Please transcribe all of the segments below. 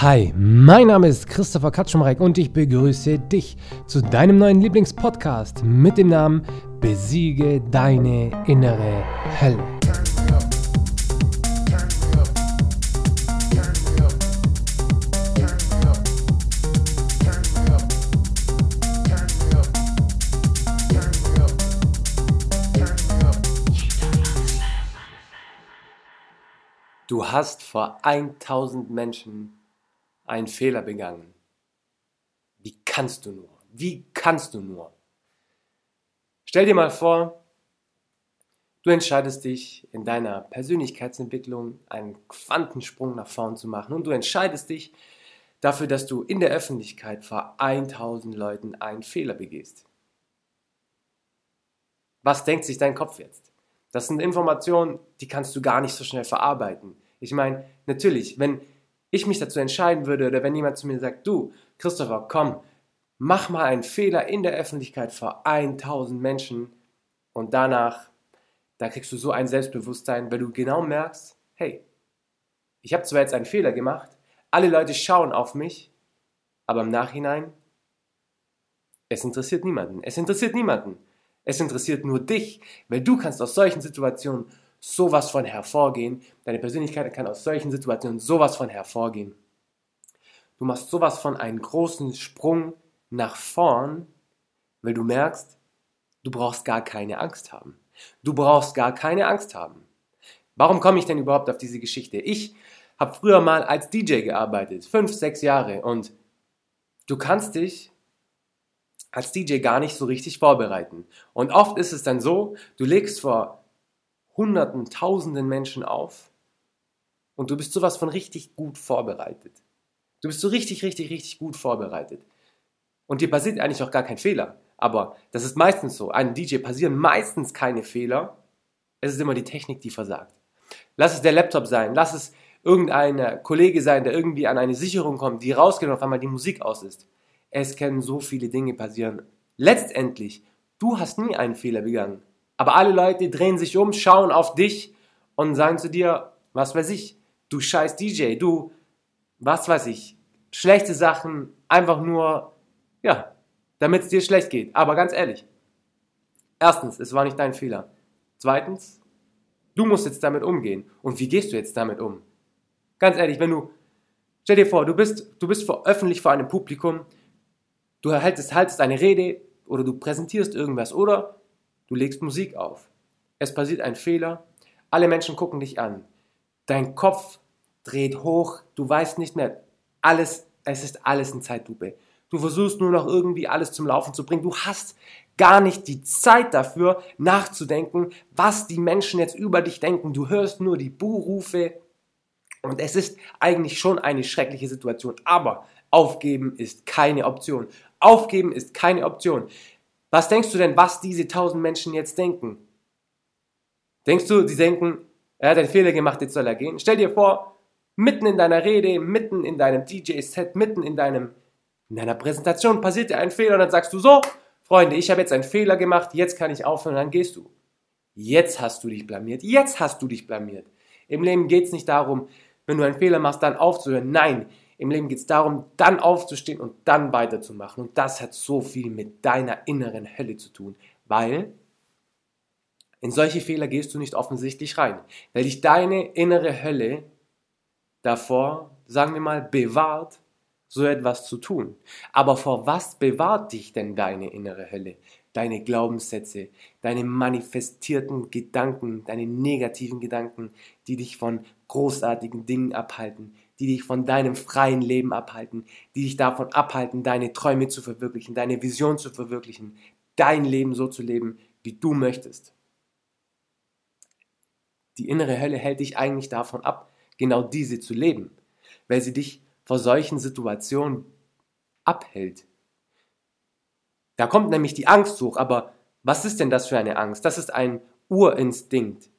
Hi, mein Name ist Christopher Katschumreck und ich begrüße dich zu deinem neuen Lieblingspodcast mit dem Namen Besiege deine innere Hölle. Du hast vor 1000 Menschen einen Fehler begangen. Wie kannst du nur? Wie kannst du nur? Stell dir mal vor, du entscheidest dich in deiner Persönlichkeitsentwicklung einen Quantensprung nach vorn zu machen und du entscheidest dich dafür, dass du in der Öffentlichkeit vor 1000 Leuten einen Fehler begehst. Was denkt sich dein Kopf jetzt? Das sind Informationen, die kannst du gar nicht so schnell verarbeiten. Ich meine, natürlich, wenn ich mich dazu entscheiden würde oder wenn jemand zu mir sagt, du, Christopher, komm, mach mal einen Fehler in der Öffentlichkeit vor 1000 Menschen und danach, da kriegst du so ein Selbstbewusstsein, weil du genau merkst, hey, ich habe zwar jetzt einen Fehler gemacht, alle Leute schauen auf mich, aber im Nachhinein, es interessiert niemanden. Es interessiert niemanden. Es interessiert nur dich, weil du kannst aus solchen Situationen sowas von hervorgehen. Deine Persönlichkeit kann aus solchen Situationen sowas von hervorgehen. Du machst sowas von einen großen Sprung nach vorn, weil du merkst, du brauchst gar keine Angst haben. Du brauchst gar keine Angst haben. Warum komme ich denn überhaupt auf diese Geschichte? Ich habe früher mal als DJ gearbeitet, fünf, sechs Jahre, und du kannst dich als DJ gar nicht so richtig vorbereiten. Und oft ist es dann so, du legst vor Hunderten, Tausenden Menschen auf und du bist sowas von richtig gut vorbereitet. Du bist so richtig, richtig, richtig gut vorbereitet. Und dir passiert eigentlich auch gar kein Fehler. Aber das ist meistens so. Einem DJ passieren meistens keine Fehler. Es ist immer die Technik, die versagt. Lass es der Laptop sein. Lass es irgendein Kollege sein, der irgendwie an eine Sicherung kommt, die rausgeht und auf einmal die Musik aus ist. Es können so viele Dinge passieren. Letztendlich, du hast nie einen Fehler begangen. Aber alle Leute drehen sich um, schauen auf dich und sagen zu dir, was weiß ich, du scheiß DJ, du, was weiß ich, schlechte Sachen, einfach nur, ja, damit es dir schlecht geht. Aber ganz ehrlich, erstens, es war nicht dein Fehler. Zweitens, du musst jetzt damit umgehen. Und wie gehst du jetzt damit um? Ganz ehrlich, wenn du, stell dir vor, du bist, du bist vor, öffentlich vor einem Publikum, du haltest, haltest eine Rede oder du präsentierst irgendwas oder Du legst Musik auf. Es passiert ein Fehler. Alle Menschen gucken dich an. Dein Kopf dreht hoch. Du weißt nicht mehr. Alles, es ist alles in Zeitlupe. Du versuchst nur noch irgendwie alles zum Laufen zu bringen. Du hast gar nicht die Zeit dafür, nachzudenken, was die Menschen jetzt über dich denken. Du hörst nur die Buhrufe. Und es ist eigentlich schon eine schreckliche Situation. Aber aufgeben ist keine Option. Aufgeben ist keine Option. Was denkst du denn, was diese tausend Menschen jetzt denken? Denkst du, sie denken, er hat einen Fehler gemacht, jetzt soll er gehen? Stell dir vor, mitten in deiner Rede, mitten in deinem DJ-Set, mitten in, deinem, in deiner Präsentation passiert dir ein Fehler und dann sagst du so, Freunde, ich habe jetzt einen Fehler gemacht, jetzt kann ich aufhören und dann gehst du. Jetzt hast du dich blamiert, jetzt hast du dich blamiert. Im Leben geht es nicht darum, wenn du einen Fehler machst, dann aufzuhören. Nein, im Leben geht es darum, dann aufzustehen und dann weiterzumachen. Und das hat so viel mit deiner inneren Hölle zu tun, weil in solche Fehler gehst du nicht offensichtlich rein, weil dich deine innere Hölle davor, sagen wir mal, bewahrt, so etwas zu tun. Aber vor was bewahrt dich denn deine innere Hölle? Deine Glaubenssätze, deine manifestierten Gedanken, deine negativen Gedanken, die dich von großartigen Dingen abhalten, die dich von deinem freien Leben abhalten, die dich davon abhalten, deine Träume zu verwirklichen, deine Vision zu verwirklichen, dein Leben so zu leben, wie du möchtest. Die innere Hölle hält dich eigentlich davon ab, genau diese zu leben, weil sie dich vor solchen Situationen abhält. Da kommt nämlich die Angst hoch, aber was ist denn das für eine Angst? Das ist ein Urinstinkt.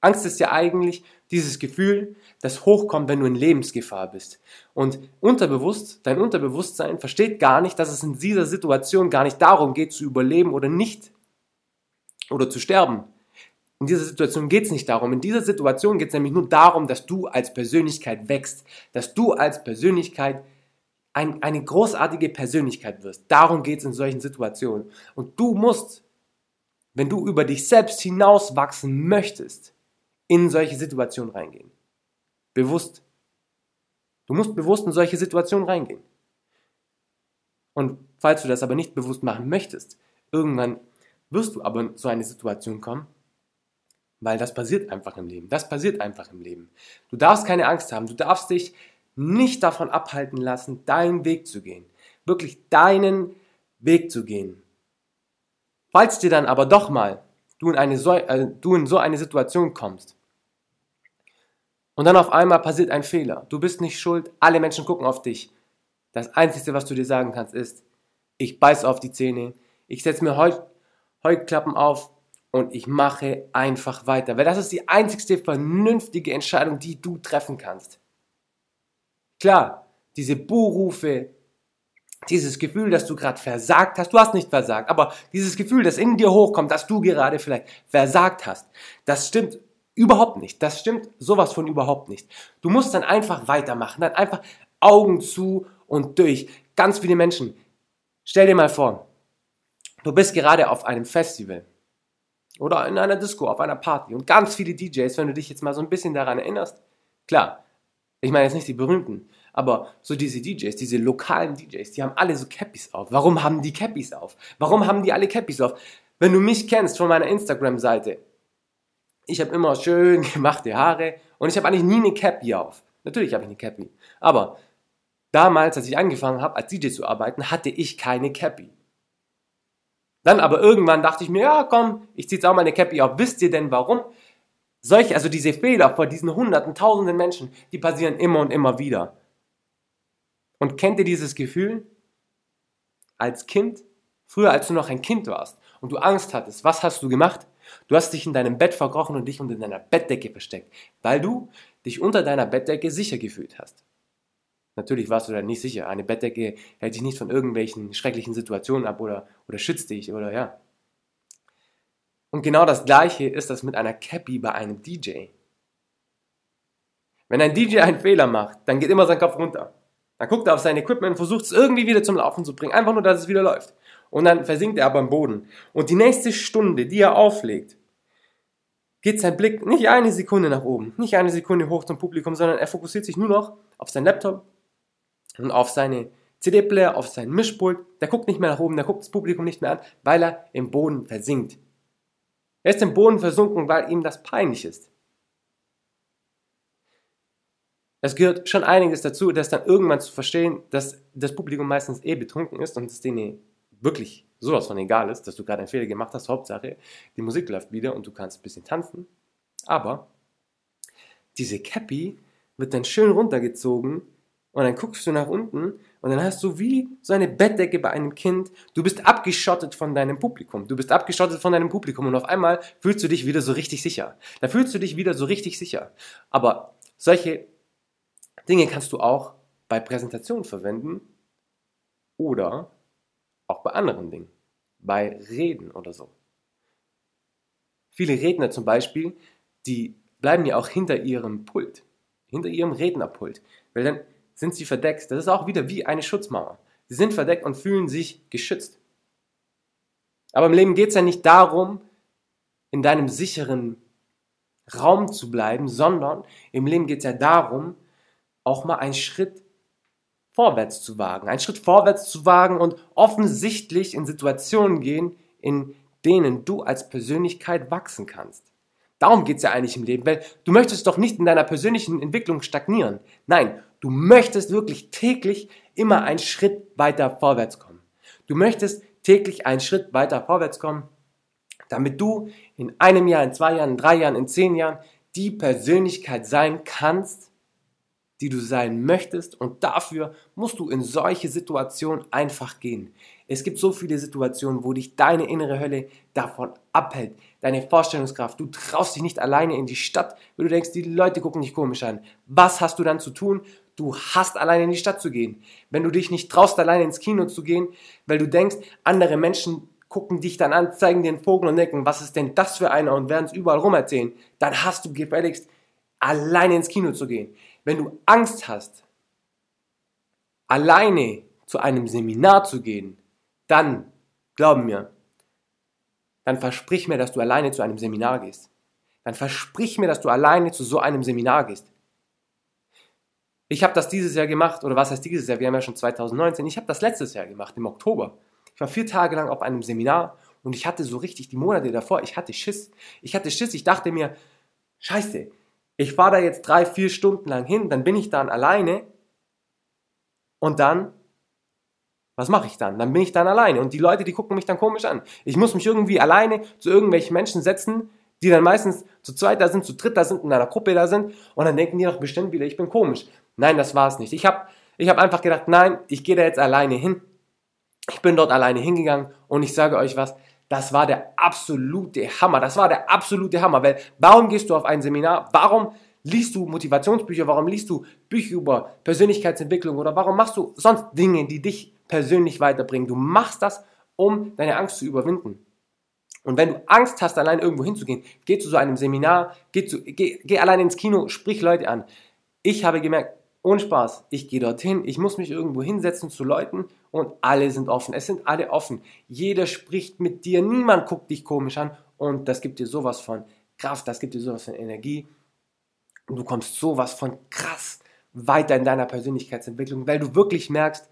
Angst ist ja eigentlich dieses Gefühl, das hochkommt, wenn du in Lebensgefahr bist. Und unterbewusst, dein Unterbewusstsein versteht gar nicht, dass es in dieser Situation gar nicht darum geht, zu überleben oder nicht oder zu sterben. In dieser Situation geht es nicht darum. In dieser Situation geht es nämlich nur darum, dass du als Persönlichkeit wächst, dass du als Persönlichkeit ein, eine großartige Persönlichkeit wirst. Darum geht es in solchen Situationen. Und du musst, wenn du über dich selbst hinauswachsen möchtest, in solche Situationen reingehen. Bewusst. Du musst bewusst in solche Situationen reingehen. Und falls du das aber nicht bewusst machen möchtest, irgendwann wirst du aber in so eine Situation kommen, weil das passiert einfach im Leben. Das passiert einfach im Leben. Du darfst keine Angst haben. Du darfst dich nicht davon abhalten lassen, deinen Weg zu gehen. Wirklich deinen Weg zu gehen. Falls dir dann aber doch mal du in, eine so, äh, du in so eine Situation kommst und dann auf einmal passiert ein Fehler, du bist nicht schuld, alle Menschen gucken auf dich. Das Einzige, was du dir sagen kannst, ist, ich beiß auf die Zähne, ich setze mir Heu Heuklappen auf und ich mache einfach weiter. Weil das ist die einzigste vernünftige Entscheidung, die du treffen kannst. Klar, diese Buhrufe, dieses Gefühl, dass du gerade versagt hast, du hast nicht versagt, aber dieses Gefühl, das in dir hochkommt, dass du gerade vielleicht versagt hast, das stimmt überhaupt nicht. Das stimmt sowas von überhaupt nicht. Du musst dann einfach weitermachen, dann einfach Augen zu und durch. Ganz viele Menschen. Stell dir mal vor, du bist gerade auf einem Festival oder in einer Disco, auf einer Party und ganz viele DJs, wenn du dich jetzt mal so ein bisschen daran erinnerst, klar, ich meine jetzt nicht die berühmten, aber so diese DJs, diese lokalen DJs, die haben alle so Cappies auf. Warum haben die Cappies auf? Warum haben die alle Cappies auf? Wenn du mich kennst von meiner Instagram-Seite, ich habe immer schön gemachte Haare und ich habe eigentlich nie eine Cappy auf. Natürlich habe ich eine Cappy. Aber damals, als ich angefangen habe, als DJ zu arbeiten, hatte ich keine Cappy. Dann aber irgendwann dachte ich mir, ja komm, ich ziehe jetzt auch meine Cappy auf. Wisst ihr denn warum? Solche, also diese Fehler vor diesen hunderten, tausenden Menschen, die passieren immer und immer wieder. Und kennt ihr dieses Gefühl? Als Kind, früher als du noch ein Kind warst und du Angst hattest, was hast du gemacht? Du hast dich in deinem Bett verkrochen und dich unter deiner Bettdecke versteckt, weil du dich unter deiner Bettdecke sicher gefühlt hast. Natürlich warst du da nicht sicher. Eine Bettdecke hält dich nicht von irgendwelchen schrecklichen Situationen ab oder, oder schützt dich oder ja. Und genau das gleiche ist das mit einer Cappy bei einem DJ. Wenn ein DJ einen Fehler macht, dann geht immer sein Kopf runter. Dann guckt er auf sein Equipment und versucht es irgendwie wieder zum Laufen zu bringen. Einfach nur, dass es wieder läuft. Und dann versinkt er aber im Boden. Und die nächste Stunde, die er auflegt, geht sein Blick nicht eine Sekunde nach oben, nicht eine Sekunde hoch zum Publikum, sondern er fokussiert sich nur noch auf sein Laptop und auf seine CD-Player, auf sein Mischpult. Der guckt nicht mehr nach oben, der guckt das Publikum nicht mehr an, weil er im Boden versinkt. Er ist im Boden versunken, weil ihm das peinlich ist. Es gehört schon einiges dazu, das dann irgendwann zu verstehen, dass das Publikum meistens eh betrunken ist und es denen wirklich sowas von egal ist, dass du gerade einen Fehler gemacht hast. Hauptsache, die Musik läuft wieder und du kannst ein bisschen tanzen. Aber diese Cappy wird dann schön runtergezogen und dann guckst du nach unten und dann hast du wie so eine Bettdecke bei einem Kind. Du bist abgeschottet von deinem Publikum. Du bist abgeschottet von deinem Publikum und auf einmal fühlst du dich wieder so richtig sicher. Da fühlst du dich wieder so richtig sicher. Aber solche Dinge kannst du auch bei Präsentationen verwenden oder auch bei anderen Dingen, bei Reden oder so. Viele Redner zum Beispiel, die bleiben ja auch hinter ihrem Pult, hinter ihrem Rednerpult, weil dann sind sie verdeckt. Das ist auch wieder wie eine Schutzmauer. Sie sind verdeckt und fühlen sich geschützt. Aber im Leben geht es ja nicht darum, in deinem sicheren Raum zu bleiben, sondern im Leben geht es ja darum, auch mal einen Schritt vorwärts zu wagen. Einen Schritt vorwärts zu wagen und offensichtlich in Situationen gehen, in denen du als Persönlichkeit wachsen kannst. Darum geht es ja eigentlich im Leben, weil du möchtest doch nicht in deiner persönlichen Entwicklung stagnieren. Nein, du möchtest wirklich täglich immer einen Schritt weiter vorwärts kommen. Du möchtest täglich einen Schritt weiter vorwärts kommen, damit du in einem Jahr, in zwei Jahren, in drei Jahren, in zehn Jahren die Persönlichkeit sein kannst, die du sein möchtest und dafür musst du in solche Situationen einfach gehen. Es gibt so viele Situationen, wo dich deine innere Hölle davon abhält, deine Vorstellungskraft. Du traust dich nicht alleine in die Stadt, weil du denkst, die Leute gucken dich komisch an. Was hast du dann zu tun? Du hast alleine in die Stadt zu gehen. Wenn du dich nicht traust, alleine ins Kino zu gehen, weil du denkst, andere Menschen gucken dich dann an, zeigen einen Vogel und denken, was ist denn das für einer und werden es überall rum erzählen, dann hast du gefälligst, alleine ins Kino zu gehen. Wenn du Angst hast, alleine zu einem Seminar zu gehen, dann, glaub mir, dann versprich mir, dass du alleine zu einem Seminar gehst. Dann versprich mir, dass du alleine zu so einem Seminar gehst. Ich habe das dieses Jahr gemacht, oder was heißt dieses Jahr? Wir haben ja schon 2019. Ich habe das letztes Jahr gemacht, im Oktober. Ich war vier Tage lang auf einem Seminar und ich hatte so richtig die Monate davor, ich hatte Schiss. Ich hatte Schiss, ich dachte mir, scheiße, ich fahre da jetzt drei, vier Stunden lang hin, dann bin ich dann alleine und dann, was mache ich dann? Dann bin ich dann alleine und die Leute, die gucken mich dann komisch an. Ich muss mich irgendwie alleine zu irgendwelchen Menschen setzen, die dann meistens zu zweit da sind, zu dritt da sind, in einer Gruppe da sind und dann denken die doch bestimmt wieder, ich bin komisch. Nein, das war es nicht. Ich habe ich hab einfach gedacht, nein, ich gehe da jetzt alleine hin. Ich bin dort alleine hingegangen und ich sage euch was, das war der absolute Hammer. Das war der absolute Hammer, weil warum gehst du auf ein Seminar? Warum liest du Motivationsbücher? Warum liest du Bücher über Persönlichkeitsentwicklung oder warum machst du sonst Dinge, die dich persönlich weiterbringen? Du machst das, um deine Angst zu überwinden. Und wenn du Angst hast, allein irgendwo hinzugehen, geh zu so einem Seminar, geh, zu, geh, geh allein ins Kino, sprich Leute an. Ich habe gemerkt, ohne Spaß, ich gehe dorthin, ich muss mich irgendwo hinsetzen zu Leuten und alle sind offen. Es sind alle offen. Jeder spricht mit dir, niemand guckt dich komisch an und das gibt dir sowas von Kraft, das gibt dir sowas von Energie. Und du kommst sowas von krass weiter in deiner Persönlichkeitsentwicklung, weil du wirklich merkst,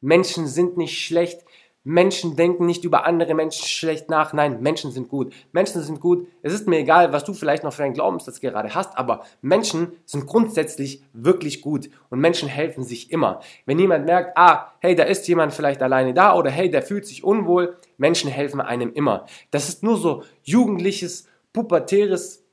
Menschen sind nicht schlecht, Menschen denken nicht über andere Menschen schlecht nach. Nein, Menschen sind gut. Menschen sind gut. Es ist mir egal, was du vielleicht noch für einen Glaubenssatz gerade hast, aber Menschen sind grundsätzlich wirklich gut und Menschen helfen sich immer. Wenn jemand merkt, ah, hey, da ist jemand vielleicht alleine da oder hey, der fühlt sich unwohl, Menschen helfen einem immer. Das ist nur so jugendliches, pubertäres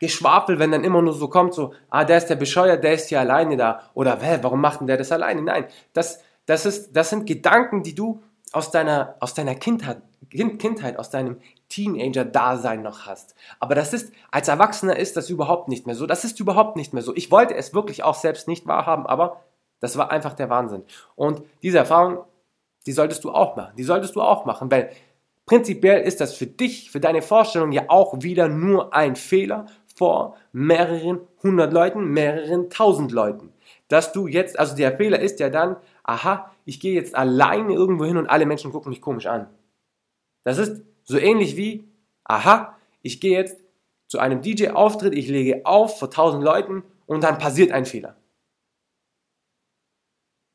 Geschwafel, wenn dann immer nur so kommt, so, ah, der ist der Bescheuer, der ist hier alleine da oder, hä, warum macht denn der das alleine? Nein, das das, ist, das sind Gedanken, die du aus deiner, aus deiner Kindheit, Kindheit, aus deinem Teenager-Dasein noch hast. Aber das ist, als Erwachsener ist das überhaupt nicht mehr so. Das ist überhaupt nicht mehr so. Ich wollte es wirklich auch selbst nicht wahrhaben, aber das war einfach der Wahnsinn. Und diese Erfahrung, die solltest du auch machen. Die solltest du auch machen, weil prinzipiell ist das für dich, für deine Vorstellung ja auch wieder nur ein Fehler vor mehreren hundert Leuten, mehreren tausend Leuten. Dass du jetzt, also der Fehler ist ja dann, aha, ich gehe jetzt alleine irgendwo hin und alle Menschen gucken mich komisch an. Das ist so ähnlich wie, aha, ich gehe jetzt zu einem DJ-Auftritt, ich lege auf vor tausend Leuten und dann passiert ein Fehler.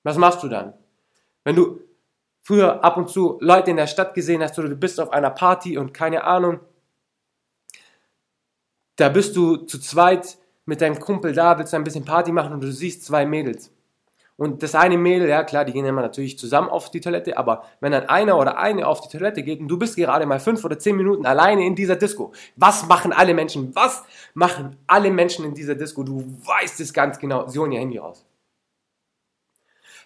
Was machst du dann? Wenn du früher ab und zu Leute in der Stadt gesehen hast oder du bist auf einer Party und keine Ahnung, da bist du zu zweit mit deinem Kumpel da, willst du ein bisschen Party machen und du siehst zwei Mädels. Und das eine Mädel, ja klar, die gehen immer natürlich zusammen auf die Toilette, aber wenn dann einer oder eine auf die Toilette geht und du bist gerade mal fünf oder zehn Minuten alleine in dieser Disco, was machen alle Menschen? Was machen alle Menschen in dieser Disco? Du weißt es ganz genau. Sie holen ihr Handy raus.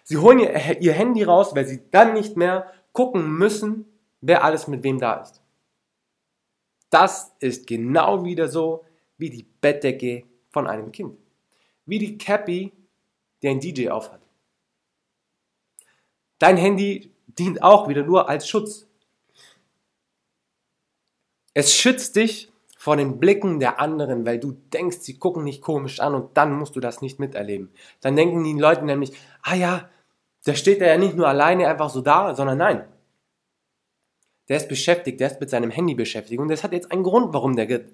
Sie holen ihr, ihr Handy raus, weil sie dann nicht mehr gucken müssen, wer alles mit wem da ist. Das ist genau wieder so wie die Bettdecke von einem Kind. Wie die Cappy, die ein DJ aufhat. Dein Handy dient auch wieder nur als Schutz. Es schützt dich vor den Blicken der anderen, weil du denkst, sie gucken nicht komisch an und dann musst du das nicht miterleben. Dann denken die Leute nämlich, ah ja, der steht da ja nicht nur alleine einfach so da, sondern nein. Der ist beschäftigt, der ist mit seinem Handy beschäftigt und das hat jetzt einen Grund, warum der,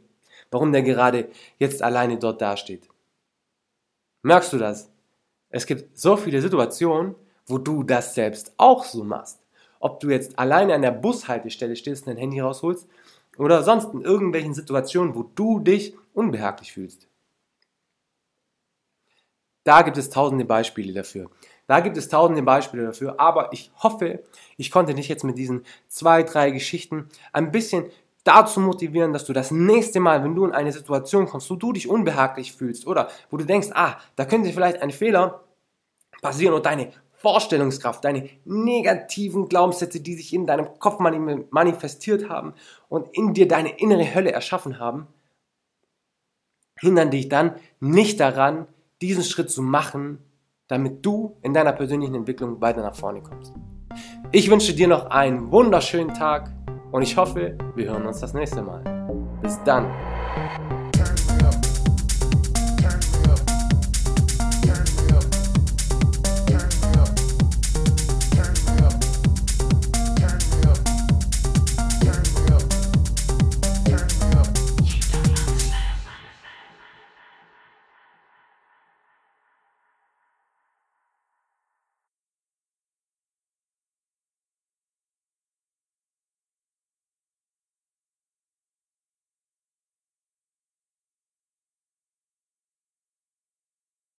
warum der gerade jetzt alleine dort dasteht. Merkst du das? Es gibt so viele Situationen, wo du das selbst auch so machst. Ob du jetzt alleine an der Bushaltestelle stehst und dein Handy rausholst oder sonst in irgendwelchen Situationen, wo du dich unbehaglich fühlst. Da gibt es tausende Beispiele dafür. Da gibt es tausende Beispiele dafür, aber ich hoffe, ich konnte dich jetzt mit diesen zwei, drei Geschichten ein bisschen dazu motivieren, dass du das nächste Mal, wenn du in eine Situation kommst, wo du dich unbehaglich fühlst oder wo du denkst, ah, da könnte vielleicht ein Fehler passieren und deine Vorstellungskraft, deine negativen Glaubenssätze, die sich in deinem Kopf manifestiert haben und in dir deine innere Hölle erschaffen haben, hindern dich dann nicht daran, diesen Schritt zu machen, damit du in deiner persönlichen Entwicklung weiter nach vorne kommst. Ich wünsche dir noch einen wunderschönen Tag und ich hoffe, wir hören uns das nächste Mal. Bis dann.